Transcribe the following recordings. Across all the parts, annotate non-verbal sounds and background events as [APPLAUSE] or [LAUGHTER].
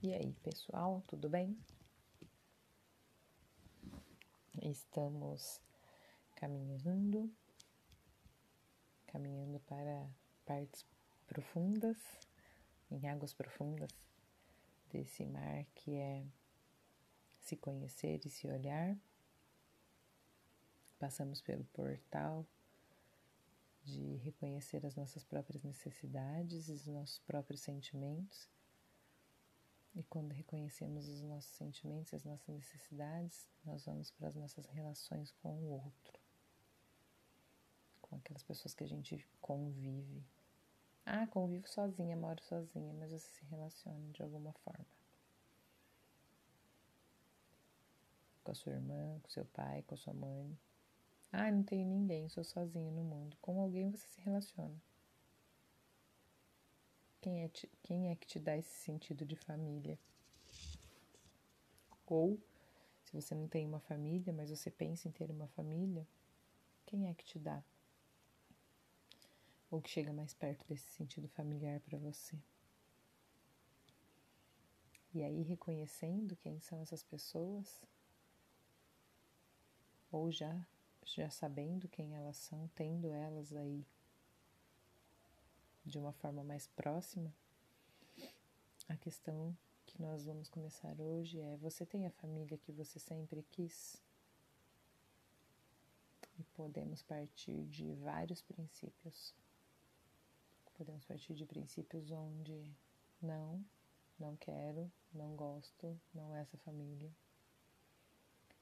E aí, pessoal, tudo bem? Estamos caminhando, caminhando para partes profundas, em águas profundas desse mar que é se conhecer e se olhar. Passamos pelo portal de reconhecer as nossas próprias necessidades e os nossos próprios sentimentos e quando reconhecemos os nossos sentimentos, as nossas necessidades, nós vamos para as nossas relações com o outro, com aquelas pessoas que a gente convive. Ah, convivo sozinha, moro sozinha, mas você se relaciona de alguma forma. Com a sua irmã, com seu pai, com a sua mãe. Ah, não tenho ninguém, sou sozinha no mundo. Com alguém você se relaciona. Quem é, te, quem é que te dá esse sentido de família? Ou, se você não tem uma família, mas você pensa em ter uma família, quem é que te dá? Ou que chega mais perto desse sentido familiar para você? E aí, reconhecendo quem são essas pessoas, ou já, já sabendo quem elas são, tendo elas aí de uma forma mais próxima, a questão que nós vamos começar hoje é: você tem a família que você sempre quis? E podemos partir de vários princípios. Podemos partir de princípios onde não, não quero, não gosto, não é essa família.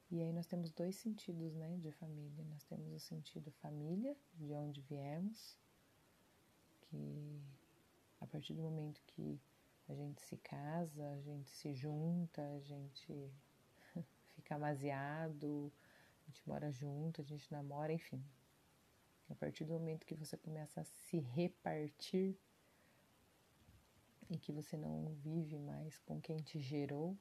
E aí nós temos dois sentidos, né, de família. Nós temos o sentido família, de onde viemos, que a partir do momento que a gente se casa, a gente se junta, a gente [LAUGHS] fica amaziado, a gente mora junto, a gente namora, enfim. A partir do momento que você começa a se repartir e que você não vive mais com quem te gerou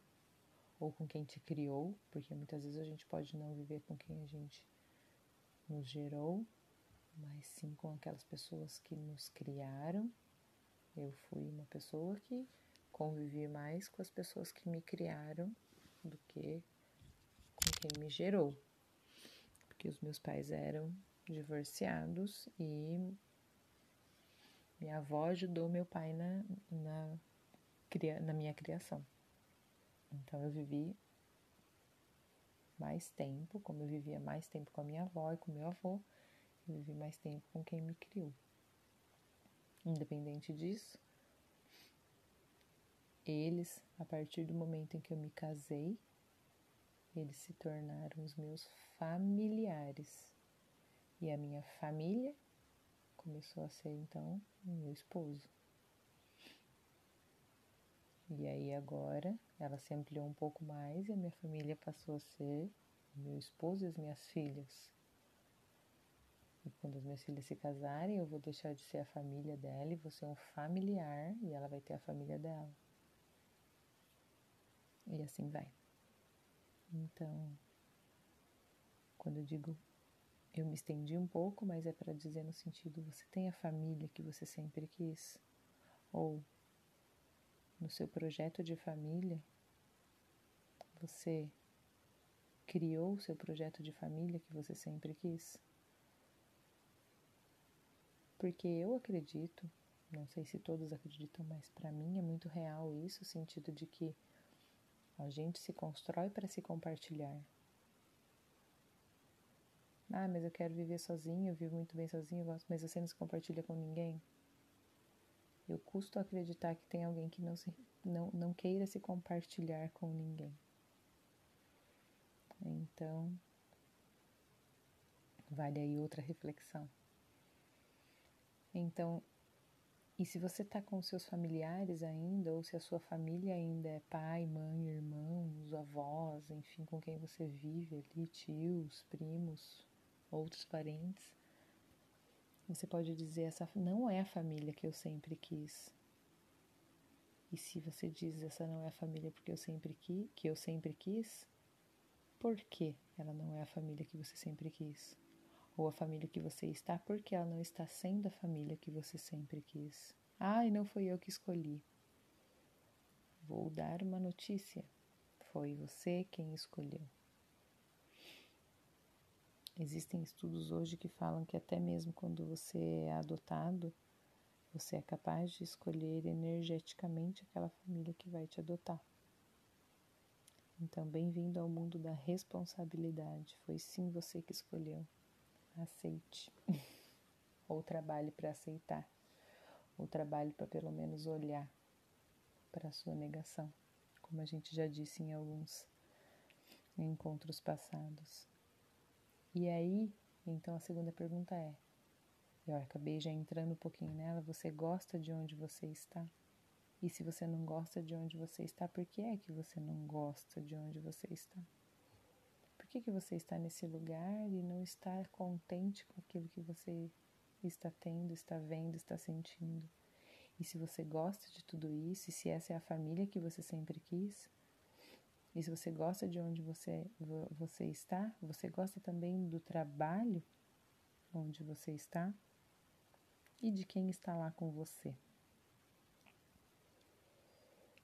ou com quem te criou, porque muitas vezes a gente pode não viver com quem a gente nos gerou, mas sim com aquelas pessoas que nos criaram. Eu fui uma pessoa que convivi mais com as pessoas que me criaram do que com quem me gerou. Porque os meus pais eram divorciados e minha avó ajudou meu pai na, na, na minha criação. Então eu vivi mais tempo, como eu vivia mais tempo com a minha avó e com meu avô, vivi mais tempo com quem me criou. Independente disso, eles, a partir do momento em que eu me casei, eles se tornaram os meus familiares. E a minha família começou a ser então o meu esposo. E aí agora ela se ampliou um pouco mais e a minha família passou a ser meu esposo e as minhas filhas. Quando as minhas filhas se casarem, eu vou deixar de ser a família dela e vou ser um familiar e ela vai ter a família dela. E assim vai. Então, quando eu digo eu me estendi um pouco, mas é para dizer no sentido você tem a família que você sempre quis ou no seu projeto de família você criou o seu projeto de família que você sempre quis? Porque eu acredito, não sei se todos acreditam, mas para mim é muito real isso, o sentido de que a gente se constrói para se compartilhar. Ah, mas eu quero viver sozinho, eu vivo muito bem sozinho, mas você não se compartilha com ninguém. Eu custo acreditar que tem alguém que não, se, não, não queira se compartilhar com ninguém. Então, vale aí outra reflexão. Então, e se você está com seus familiares ainda, ou se a sua família ainda é pai, mãe, irmãos, avós, enfim, com quem você vive ali, tios, primos, outros parentes, você pode dizer: essa não é a família que eu sempre quis. E se você diz essa não é a família porque eu sempre quis, que eu sempre quis, por que ela não é a família que você sempre quis? Ou a família que você está, porque ela não está sendo a família que você sempre quis. Ah, e não foi eu que escolhi. Vou dar uma notícia. Foi você quem escolheu. Existem estudos hoje que falam que até mesmo quando você é adotado, você é capaz de escolher energeticamente aquela família que vai te adotar. Então, bem-vindo ao mundo da responsabilidade. Foi sim você que escolheu. Aceite. [LAUGHS] Ou trabalhe para aceitar. Ou trabalhe para pelo menos olhar para a sua negação, como a gente já disse em alguns encontros passados. E aí, então a segunda pergunta é: eu acabei já entrando um pouquinho nela, você gosta de onde você está? E se você não gosta de onde você está, por que é que você não gosta de onde você está? Que, que você está nesse lugar e não está contente com aquilo que você está tendo, está vendo, está sentindo? E se você gosta de tudo isso, e se essa é a família que você sempre quis, e se você gosta de onde você, você está, você gosta também do trabalho onde você está e de quem está lá com você.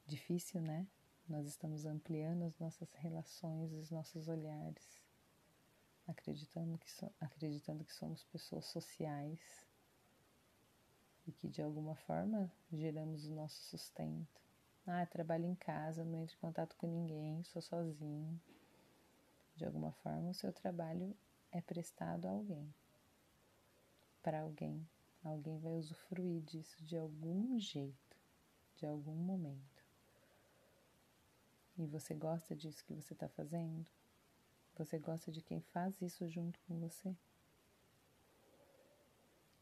Difícil, né? Nós estamos ampliando as nossas relações, os nossos olhares, acreditando que, so, acreditando que somos pessoas sociais e que de alguma forma geramos o nosso sustento. Ah, trabalho em casa, não entro em contato com ninguém, sou sozinho. De alguma forma, o seu trabalho é prestado a alguém. Para alguém. Alguém vai usufruir disso de algum jeito, de algum momento. E você gosta disso que você está fazendo? Você gosta de quem faz isso junto com você?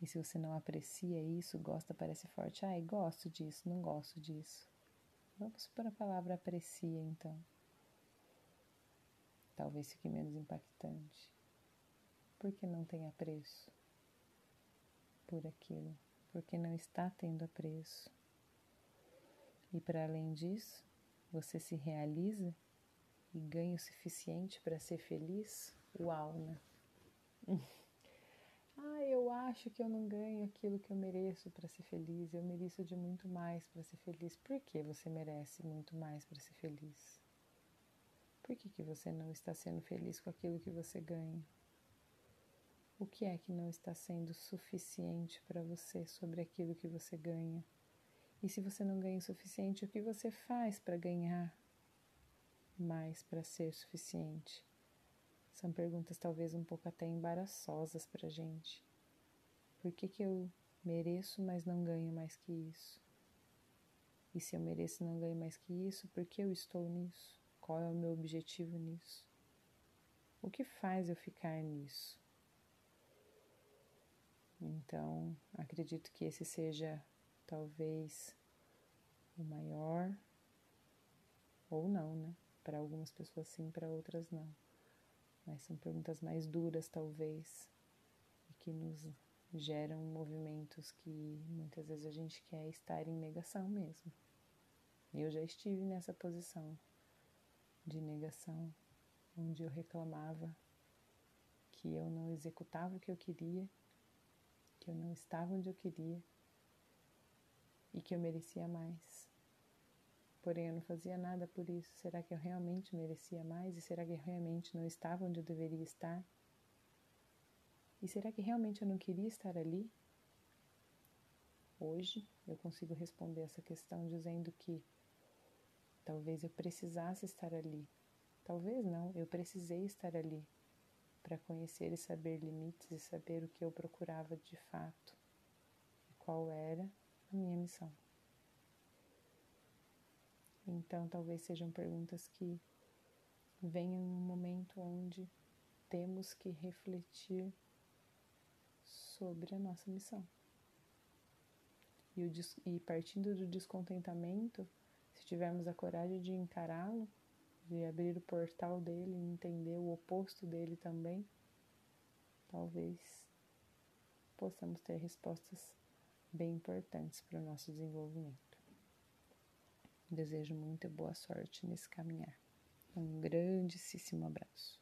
E se você não aprecia isso, gosta parece forte. Ai, gosto disso, não gosto disso. Vamos para a palavra aprecia então. Talvez fique menos impactante. Porque não tem apreço por aquilo, porque não está tendo apreço. E para além disso, você se realiza e ganha o suficiente para ser feliz? Uau, né? [LAUGHS] Ah, eu acho que eu não ganho aquilo que eu mereço para ser feliz. Eu mereço de muito mais para ser feliz. Por que você merece muito mais para ser feliz? Por que, que você não está sendo feliz com aquilo que você ganha? O que é que não está sendo suficiente para você sobre aquilo que você ganha? E se você não ganha o suficiente, o que você faz para ganhar mais para ser suficiente? São perguntas talvez um pouco até embaraçosas para a gente. Por que, que eu mereço, mas não ganho mais que isso? E se eu mereço e não ganho mais que isso, por que eu estou nisso? Qual é o meu objetivo nisso? O que faz eu ficar nisso? Então, acredito que esse seja talvez o maior, ou não, né? Para algumas pessoas sim, para outras não mas são perguntas mais duras, talvez, e que nos geram movimentos que muitas vezes a gente quer estar em negação mesmo. Eu já estive nessa posição de negação, onde eu reclamava que eu não executava o que eu queria, que eu não estava onde eu queria e que eu merecia mais. Porém, eu não fazia nada por isso. Será que eu realmente merecia mais? E será que eu realmente não estava onde eu deveria estar? E será que realmente eu não queria estar ali? Hoje eu consigo responder essa questão dizendo que talvez eu precisasse estar ali. Talvez não, eu precisei estar ali para conhecer e saber limites e saber o que eu procurava de fato qual era a minha missão. Então, talvez sejam perguntas que venham em um momento onde temos que refletir sobre a nossa missão. E, o, e partindo do descontentamento, se tivermos a coragem de encará-lo, de abrir o portal dele e entender o oposto dele também, talvez possamos ter respostas bem importantes para o nosso desenvolvimento. Desejo muita boa sorte nesse caminhar. Um grandíssimo abraço.